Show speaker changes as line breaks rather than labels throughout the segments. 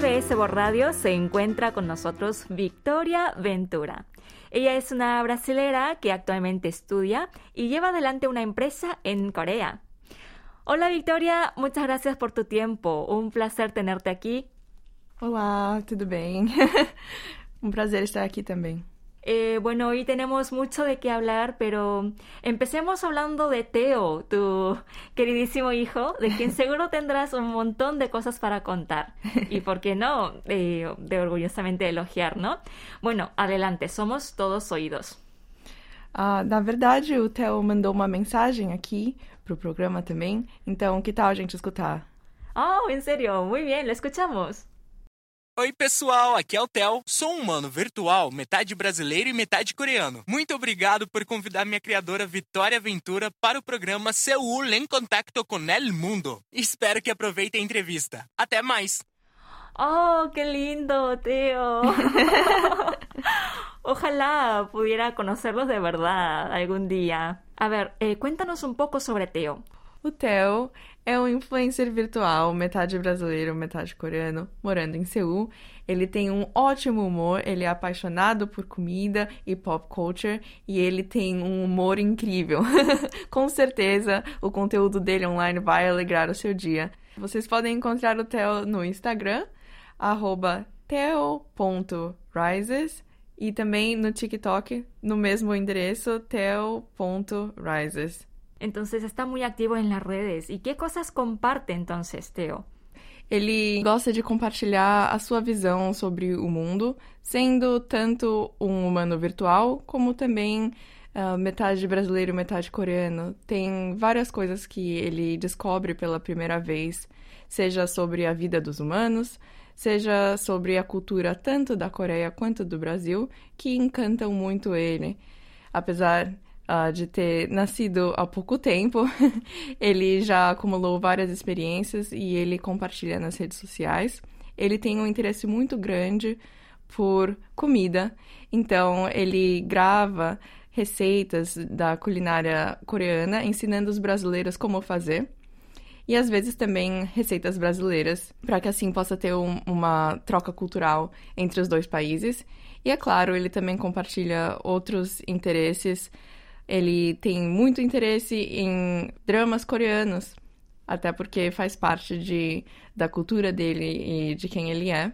World Radio se encuentra con nosotros Victoria Ventura. Ella es una brasilera que actualmente estudia y lleva adelante una empresa en Corea. Hola Victoria, muchas gracias por tu tiempo. Un placer tenerte aquí.
Olá, tudo bem? um prazer estar aqui também.
Eh, bueno, hoy tenemos mucho de qué hablar, pero empecemos hablando de Teo, tu queridísimo hijo, de quien seguro tendrás un montón de cosas para contar. Y por qué no, eh, de orgullosamente elogiar, ¿no? Bueno, adelante, somos todos oídos.
Ah, na verdade, o Theo mandou uma mensagem aqui pro programa também. Então, que tal a gente escutar?
Oh, en serio, muy bien, lo escuchamos.
Oi, pessoal, aqui é o Theo. Sou um humano virtual, metade brasileiro e metade coreano. Muito obrigado por convidar minha criadora Vitória Ventura para o programa Seul em Contacto com el Mundo. Espero que aproveitem a entrevista. Até mais!
Oh, qué lindo, Teo. Ojalá pudiera conocerlos de verdad algún día. A ver, eh, cuéntanos un poco sobre Teo.
O Theo é um influencer virtual, metade brasileiro, metade coreano, morando em Seul. Ele tem um ótimo humor, ele é apaixonado por comida e pop culture e ele tem um humor incrível. Com certeza, o conteúdo dele online vai alegrar o seu dia. Vocês podem encontrar o Theo no Instagram, theo.rises e também no TikTok, no mesmo endereço, theo.rises.
Entonces está muy activo en las redes. ¿Y qué cosas comparte entonces, Teo?
Ele gosta de compartilhar a sua visão sobre o mundo, sendo tanto um humano virtual, como também uh, metade brasileiro, metade coreano. Tem várias coisas que ele descobre pela primeira vez, seja sobre a vida dos humanos, seja sobre a cultura tanto da Coreia quanto do Brasil, que encantam muito ele. Apesar uh, de ter nascido há pouco tempo. ele já acumulou várias experiências e ele compartilha nas redes sociais. Ele tem um interesse muito grande por comida, então ele grava receitas da culinária coreana, ensinando os brasileiros como fazer. E às vezes também receitas brasileiras, para que assim possa ter um, uma troca cultural entre os dois países. E é claro, ele também compartilha outros interesses ele tem muito interesse em dramas coreanos, até porque faz parte de, da cultura dele e de quem ele é.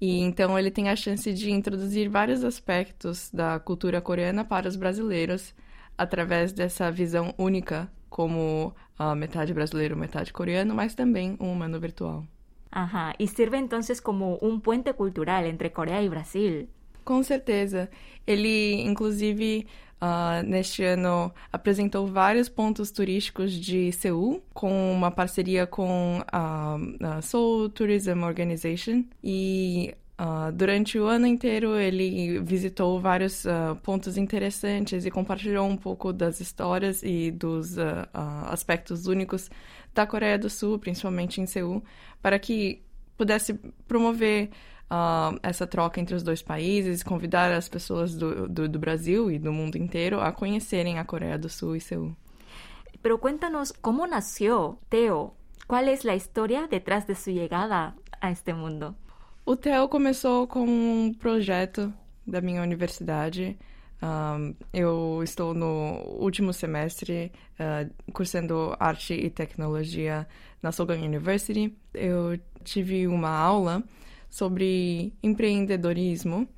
E então ele tem a chance de introduzir vários aspectos da cultura coreana para os brasileiros através dessa visão única como uh, metade brasileiro, metade coreano, mas também um humano virtual.
Ajá, e serve então como um puente cultural entre Coreia e Brasil.
Com certeza. Ele, inclusive, Uh, neste ano apresentou vários pontos turísticos de Seul, com uma parceria com a, a Seoul Tourism Organization. E uh, durante o ano inteiro ele visitou vários uh, pontos interessantes e compartilhou um pouco das histórias e dos aspectos únicos da Coreia do Sul, principalmente em Seul, para que pudesse promover uh, essa troca entre os dois países, convidar as pessoas do, do, do Brasil e do mundo inteiro a conhecerem a Coreia do Sul e Seul.
Pero cuéntanos cómo nació Teo. ¿Cuál es la historia detrás de su llegada a este mundo?
O Theo começou com um projeto da minha universidade. Um, eu estou no último semestre uh, cursando arte e tecnologia na Sogang University. Eu tive uma aula sobre empreendedorismo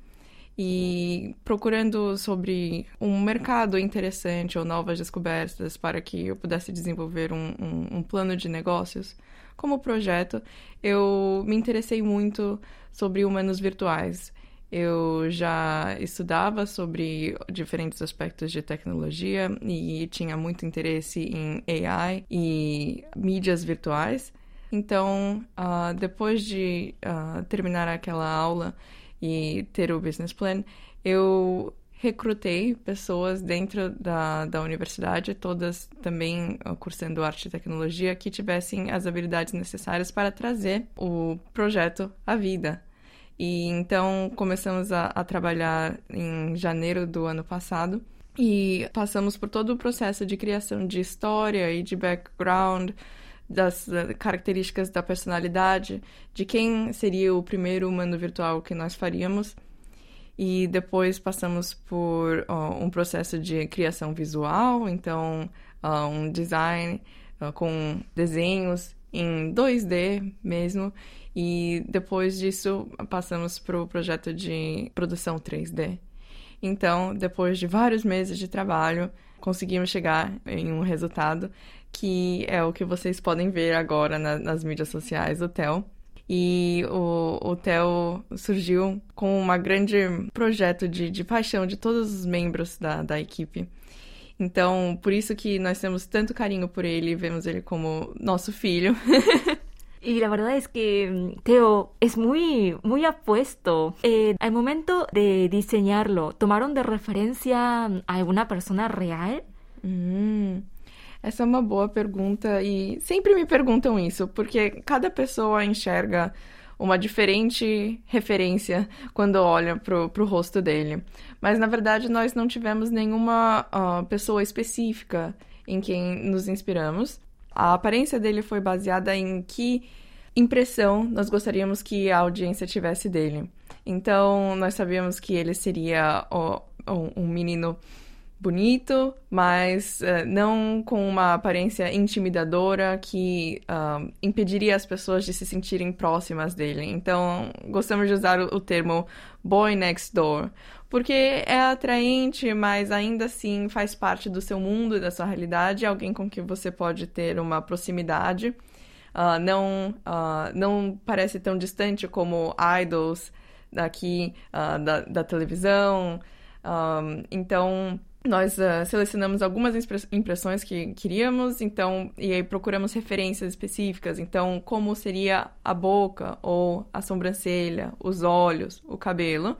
e procurando sobre um mercado interessante ou novas descobertas para que eu pudesse desenvolver um, um, um, plano de negócios. Como projeto, eu me interessei muito sobre humanos virtuais. Eu já estudava sobre diferentes aspectos de tecnologia e tinha muito interesse em AI e mídias virtuais. Então, uh, depois de uh, terminar aquela aula e ter o business plan, eu recrutei pessoas dentro da, da universidade, todas também uh, cursando arte e tecnologia, que tivessem as habilidades necessárias para trazer o projeto à vida. E então começamos a, a trabalhar em janeiro do ano passado e passamos por todo o processo de criação de história e de background das características da personalidade, de quem seria o primeiro humano virtual que nós faríamos. E depois passamos por uh, um processo de criação visual, então uh, um design uh, com desenhos em 2D mesmo. E depois disso passamos para o projeto de produção 3D. Então, depois de vários meses de trabalho, conseguimos chegar em um resultado que é o que vocês podem ver agora na, nas mídias sociais do Theo. E o, o Theo surgiu com um grande projeto de, de paixão de todos os membros da, da equipe. Então, por isso que nós temos tanto carinho por ele e vemos ele como nosso filho.
Y la verdad es que mm, Teo es muy, muy apuesto. Eh, al momento de diseñarlo, ¿tomaron de referencia a alguna persona real?
Hum, essa é uma boa pergunta e sempre me perguntam isso, porque cada pessoa enxerga uma diferente referência quando olha pro, pro rosto dele. Mas na verdade nós não tivemos nenhuma uh, pessoa específica em quem nos inspiramos. A aparência dele foi baseada em que impressão nós gostaríamos que a audiência tivesse dele. Então, nós sabíamos que ele seria um menino bonito, mas uh, não com uma aparência intimidadora que uh, impediria as pessoas de se sentirem próximas dele. Então, gostamos de usar o, termo boy next door, porque é atraente, mas ainda assim faz parte do seu mundo e da sua realidade, alguém com quem você pode ter uma proximidade. Uh, não, não parece tão distante como idols daqui da, da televisão. Um, então, nós uh, selecionamos algumas impressões que queríamos, então, e aí procuramos referências específicas. Então, como seria a boca ou a sobrancelha, os olhos, o cabelo.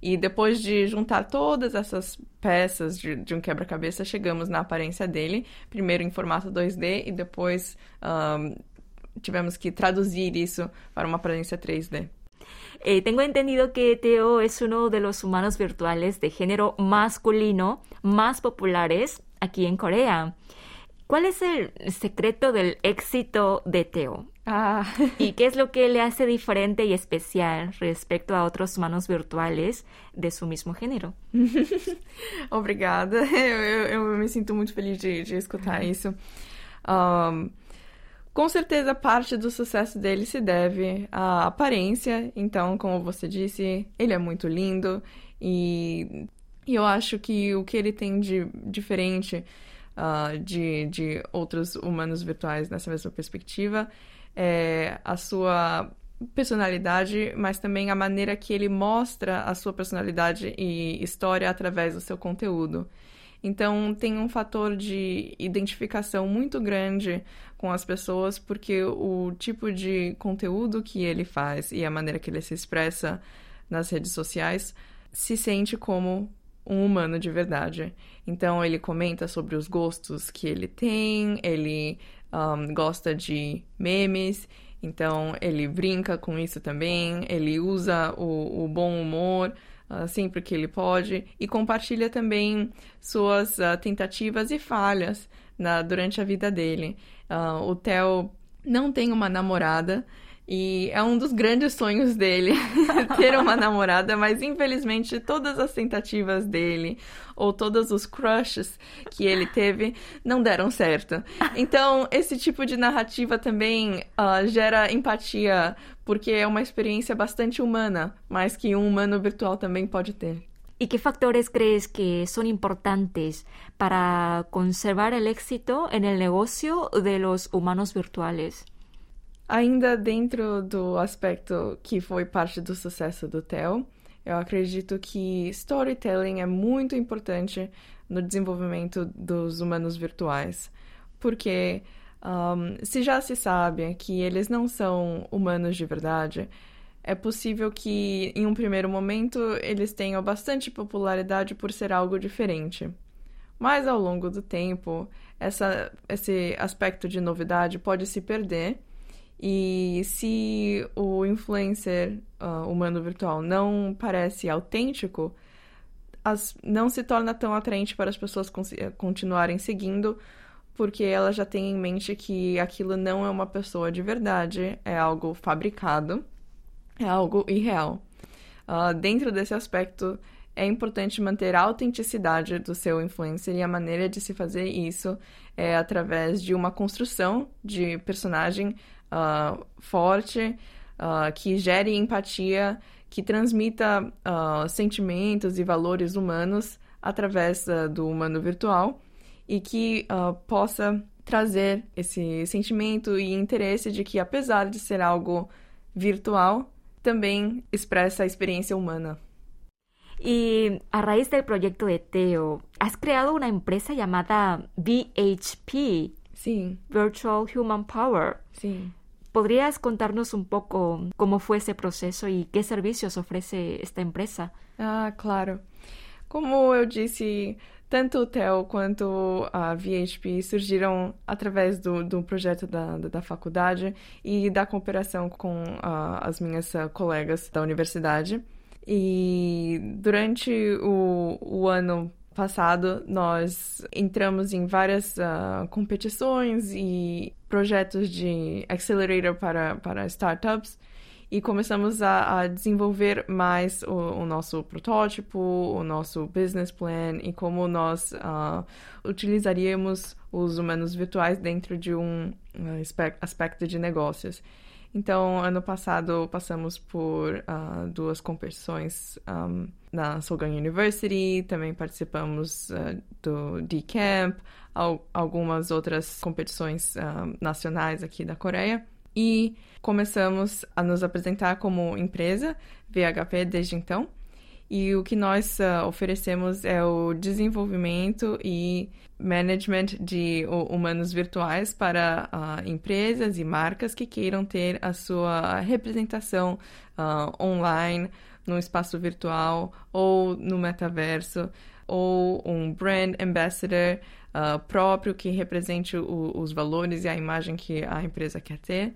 E depois de juntar todas essas peças de, de um quebra-cabeça, chegamos na aparência dele, primeiro em formato 2D e depois um, tivemos que traduzir isso para uma aparência 3D.
Eh, tengo entendido que Teo es uno de los humanos virtuales de género masculino más populares aquí en Corea. ¿Cuál es el secreto del éxito de Teo?
Ah.
¿Y qué es lo que le hace diferente y especial respecto a otros humanos virtuales de su mismo género?
Obrigada. Eu, eu, me sinto muito feliz de, de escutar isso. Um, Com certeza, parte do sucesso dele se deve à aparência. Então, como você disse, ele é muito lindo e, eu acho que o que ele tem de diferente uh, de, de outros humanos virtuais nessa mesma perspectiva é a sua personalidade, mas também a maneira que ele mostra a sua personalidade e história através do seu conteúdo. Então, tem um fator de identificação muito grande com as pessoas, porque o tipo de conteúdo que ele faz e a maneira que ele se expressa nas redes sociais se sente como um humano de verdade. Então, ele comenta sobre os gostos que ele tem, ele um, gosta de memes, então ele brinca com isso também, ele usa o, o bom humor uh, sempre que ele pode e compartilha também suas uh, tentativas e falhas na, durante a vida dele. Uh, o Theo não tem uma namorada, e é um dos grandes sonhos dele ter uma namorada, mas infelizmente todas as tentativas dele ou todos os crushes que ele teve não deram certo. Então, esse tipo de narrativa também uh, gera empatia, porque é uma experiência bastante humana, mas que um humano virtual também pode ter.
¿Y qué factores crees que son importantes para conservar el éxito en el negocio de los humanos virtuales?
Ainda dentro do aspecto que foi parte do sucesso do Theo, eu acredito que storytelling é muito importante no desenvolvimento dos humanos virtuais, porque um, se já se sabe que eles não são humanos de verdade, é possível que em um primeiro momento eles tenham bastante popularidade por ser algo diferente. Mas ao longo do tempo, essa, esse aspecto de novidade pode se perder e se o influencer uh, humano virtual não parece autêntico, as, não se torna tão atraente para as pessoas continuarem seguindo, porque ela já tem em mente que aquilo não é uma pessoa de verdade, é algo fabricado, é algo irreal. Uh, dentro desse aspecto, é importante manter a autenticidade do seu influencer e a maneira de se fazer isso é através de uma construção de personagem uh, forte, uh, que gere empatia, que transmita sentimentos e valores humanos através do humano virtual e que possa trazer esse sentimento e interesse de que, apesar de ser algo virtual, também expressa a experiência humana.
Y a raíz del proyecto de Teo, has creado una empresa llamada VHP.
Sí.
Virtual Human Power.
Sí.
¿Podrías contarnos un poco cómo fue ese proceso y qué servicios ofrece esta empresa?
Ah, claro. Como eu disse, tanto o TEL quanto a VHP surgiram através do, do projeto da, da, da faculdade e da cooperação com uh, as minhas uh, colegas da universidade. E durante o, o ano passado, nós entramos em várias uh, competições e projetos de accelerator para, para startups e começamos a, a desenvolver mais o, o, nosso protótipo, o nosso business plan e como nós uh, utilizaríamos os humanos virtuais dentro de um aspecto de negócios. Então, ano passado passamos por uh, duas competições um, na Sogang University, também participamos uh, do D-Camp, al algumas outras competições uh, nacionais aqui da Coreia. E começamos a nos apresentar como empresa VHP desde então. E o que nós uh, oferecemos é o desenvolvimento e management de humanos virtuais para uh, empresas e marcas que queiram ter a sua representação uh, online no espaço virtual ou no metaverso ou um brand ambassador próprio que represente o, os valores e a imagem que a empresa quer ter.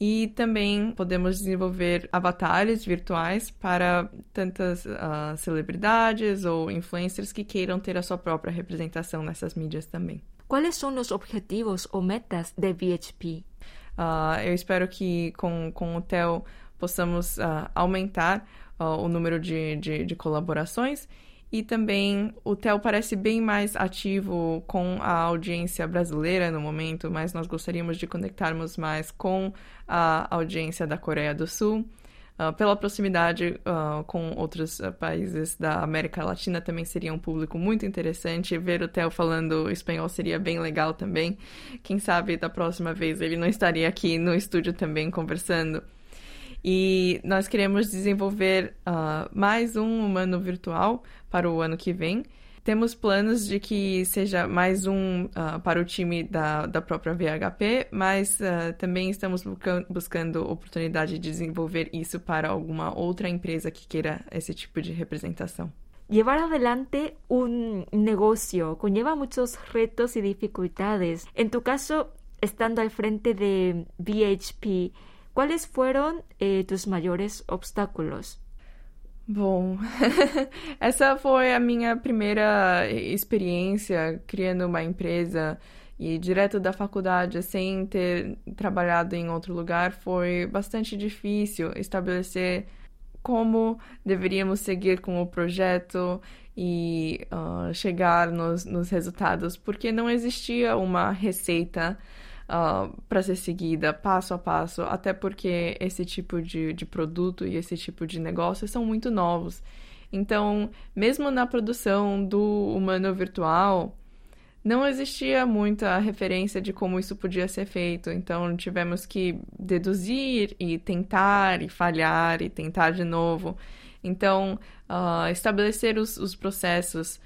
E também podemos desenvolver avatares virtuais para tantas uh, celebridades ou influencers que queiram ter a sua própria representação nessas mídias também.
Quais são os objetivos ou metas de VHP?
Uh, ah, eu espero que com, com o TEL possamos uh, aumentar o número de, de, de colaborações e também o TEL parece bem mais ativo com a audiência brasileira no momento, mas nós gostaríamos de conectarmos mais com a audiência da Coreia do Sul. Uh, pela proximidade uh, com outros uh, países da América Latina também seria um público muito interessante. Ver o Theo falando espanhol seria bem legal também. Quem sabe da próxima vez ele não estaria aqui no estúdio também conversando. E nós queremos desenvolver uh, mais um humano virtual para o ano que vem. Temos planos de que seja mais um uh, para o time da, da própria VHP, mas uh, também estamos buscando oportunidade de desenvolver isso para alguma outra empresa que queira esse tipo de representação.
Llevar adelante un negocio conlleva muchos retos y dificultades. En tu caso, estando al frente de VHP, ¿Cuáles fueron eh, tus maiores obstáculos?
Bom, essa foi a minha primeira experiência criando uma empresa e direto da faculdade, sem ter trabalhado em outro lugar, foi bastante difícil estabelecer como deveríamos seguir com o projeto e uh, chegar nos, nos resultados, porque não existia uma receita uh, ah, para ser seguida passo a passo, até porque esse tipo de, de produto e esse tipo de negócio são muito novos. Então, mesmo na produção do humano virtual, não existia muita referência de como isso podia ser feito. Então, tivemos que deduzir e tentar e falhar e tentar de novo. Então, uh, estabelecer os, os processos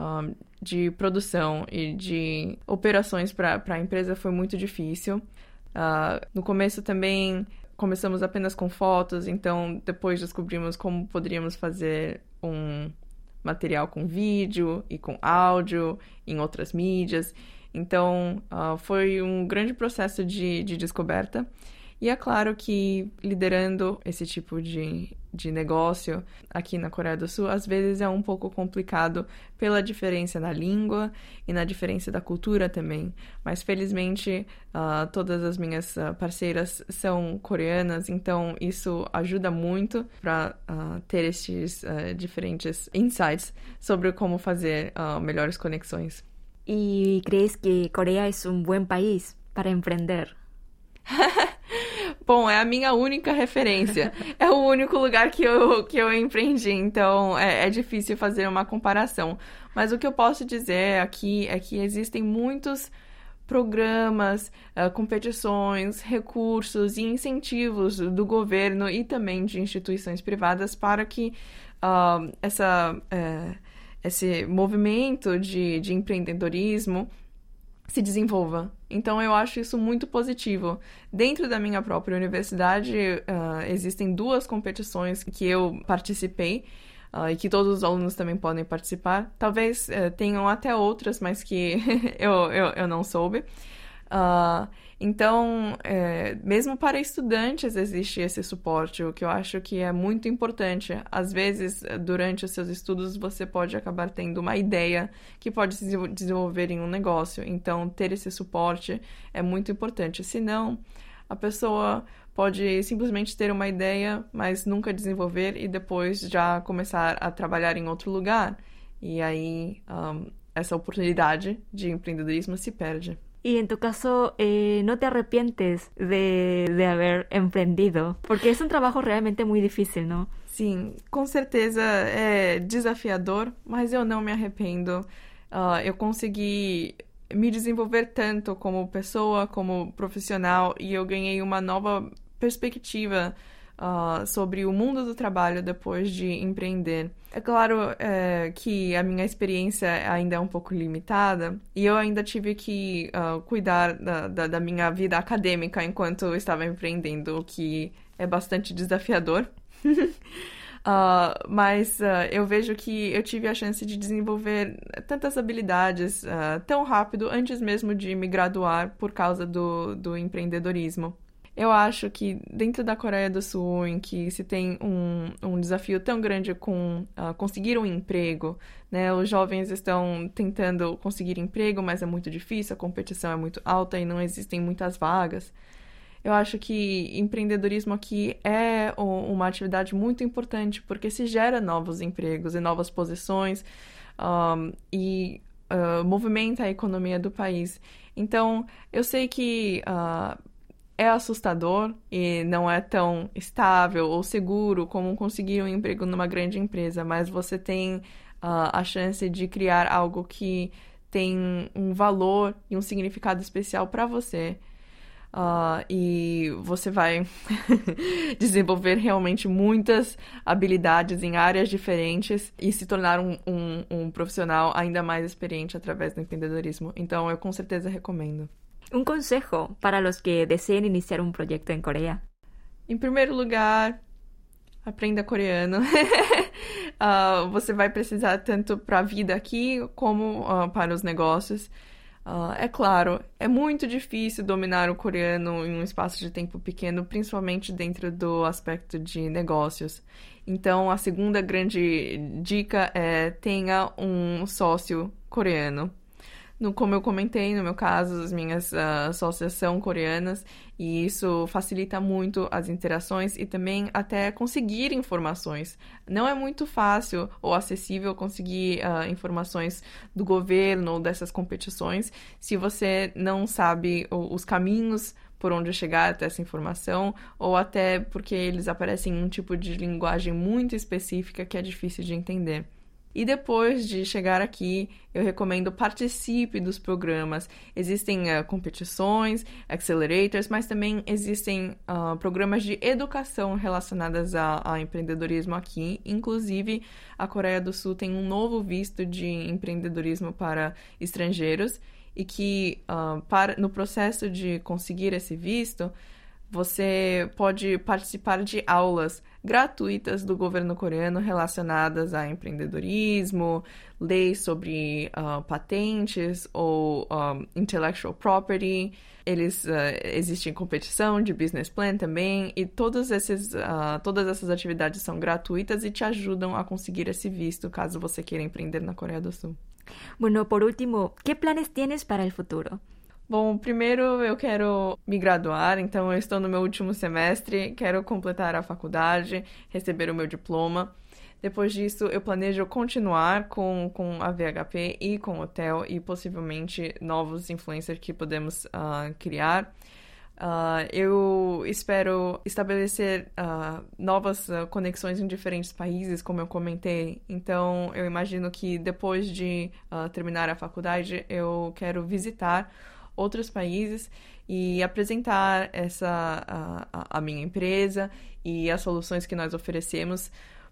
um, de produção e de operações para a empresa foi muito difícil. Uh, no começo também começamos apenas com fotos, então depois descobrimos como poderíamos fazer um material com vídeo e com áudio em outras mídias. Então uh, foi um grande processo de, de descoberta. E é claro que liderando esse tipo de, de negócio aqui na Coreia do Sul, às vezes é um pouco complicado pela diferença na língua e na diferença da cultura também. Mas felizmente uh, todas as minhas uh, parceiras são coreanas, então isso ajuda muito para uh, ter estes diferentes insights sobre como fazer melhores conexões.
¿Y crees que Corea es un buen país para emprender?
Bom, é a minha única referência. é o único lugar que eu, que eu empreendi, então é, é difícil fazer uma comparação. Mas o que eu posso dizer aqui é que existem muitos programas, uh, competições, recursos e incentivos do governo e também de instituições privadas para que uh, essa, uh, esse movimento de, de empreendedorismo se desenvolva. Então eu acho isso muito positivo. Dentro da minha própria universidade uh, existem duas competições que eu participei. Uh, e que todos os alunos também podem participar. Talvez uh, tenham até outras, mas que eu, eu, eu não soube. Uh, então, é, mesmo para estudantes existe esse suporte, o que eu acho que é muito importante. Às vezes, durante os seus estudos, você pode acabar tendo uma ideia que pode se desenvolver em um negócio. Então, ter esse suporte é muito importante. Senão, a pessoa pode simplesmente ter uma ideia, mas nunca desenvolver e depois já começar a trabalhar em outro lugar. E aí, um, essa oportunidade de empreendedorismo se perde.
Y en tu caso, eh, no te arrepientes de, de haber emprendido, porque es un trabajo realmente muy difícil, ¿no?
Sim, com certeza é desafiador, mas eu não me arrependo. Uh, eu consegui me desenvolver tanto como pessoa, como profissional, e eu ganhei uma nova perspectiva uh, sobre o mundo do trabalho depois de empreender. É claro é, que a minha experiência ainda é um pouco limitada e eu ainda tive que uh, cuidar da, da, da, minha vida acadêmica enquanto eu estava empreendendo, o que é bastante desafiador. Uh, mas uh, eu vejo que eu tive a chance de desenvolver tantas habilidades uh, tão rápido antes mesmo de me graduar por causa do, do empreendedorismo. Eu acho que dentro da Coreia do Sul, em que se tem um, um desafio tão grande com uh, conseguir um emprego, né? Os jovens estão tentando conseguir emprego, mas é muito difícil, a competição é muito alta e não existem muitas vagas. Eu acho que empreendedorismo aqui é uma atividade muito importante porque se gera novos empregos e novas posições um, e uh, movimenta a economia do país. Então, eu sei que uh, é assustador e não é tão estável ou seguro como conseguir um emprego numa grande empresa, mas você tem uh, a chance de criar algo que tem um valor e um significado especial para você. Uh, e você vai desenvolver realmente muitas habilidades em áreas diferentes e se tornar um, um, um profissional ainda mais experiente através do empreendedorismo. Então, eu com certeza recomendo.
Un consejo para los que deseen iniciar un proyecto en Corea.
Em primeiro lugar, aprenda coreano. uh, você vai precisar tanto para a vida aqui como uh, para os negócios. Uh, é claro, é muito difícil dominar o coreano em um espaço de tempo pequeno, principalmente dentro do aspecto de negócios. Então, a segunda grande dica é tenha um sócio coreano. No, como eu comentei, no meu caso, as minhas uh, sócias são coreanas e isso facilita muito as interações e também até conseguir informações. Não é muito fácil ou acessível conseguir uh, informações do governo ou dessas competições se você não sabe os caminhos por onde chegar até essa informação, ou até porque eles aparecem em um tipo de linguagem muito específica que é difícil de entender. E depois de chegar aqui, eu recomendo participe dos programas. Existem uh, competições, accelerators, mas também existem uh, programas de educação relacionadas a, a, empreendedorismo aqui. Inclusive, a Coreia do Sul tem um novo visto de empreendedorismo para estrangeiros e que uh, para, no processo de conseguir esse visto, você pode participar de aulas gratuitas do governo coreano relacionadas a empreendedorismo, leis sobre uh, patentes ou um, intellectual property. Eles uh, existem competição de business plan também e todos esses, uh, todas essas atividades são gratuitas e te ajudam a conseguir esse visto caso você queira empreender na Coreia do Sul.
Bueno, por último, ¿qué planes tienes para el futuro?
Bom, primeiro eu quero me graduar, então eu estou no meu último semestre, quero completar a faculdade, receber o meu diploma. Depois disso, eu planejo continuar com, com a VHP e com o hotel e possivelmente novos influencers que podemos uh, criar. Uh, eu espero estabelecer uh, novas conexões em diferentes países, como eu comentei. Então, eu imagino que depois de terminar a faculdade, eu quero visitar outros países e apresentar essa a, a minha empresa e as soluções que nós oferecemos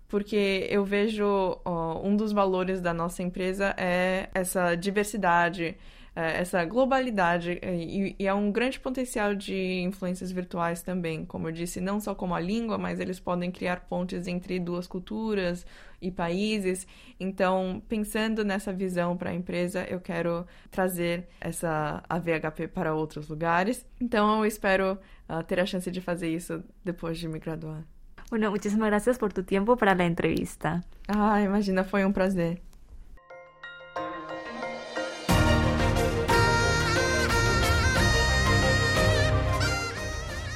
porque eu vejo ó, um dos valores da nossa empresa é essa diversidade, essa globalidade e, e há um grande potencial de influências virtuais também, como eu disse, não só como a língua, mas eles podem criar pontes entre duas culturas e países. Então, pensando nessa visão para a empresa, eu quero trazer essa AVHP para outros lugares. Então, eu espero uh, ter a chance de fazer isso depois de me graduar.
Bueno, muchísimas gracias por tu tiempo para la entrevista.
Ah, imagina, foi um prazer.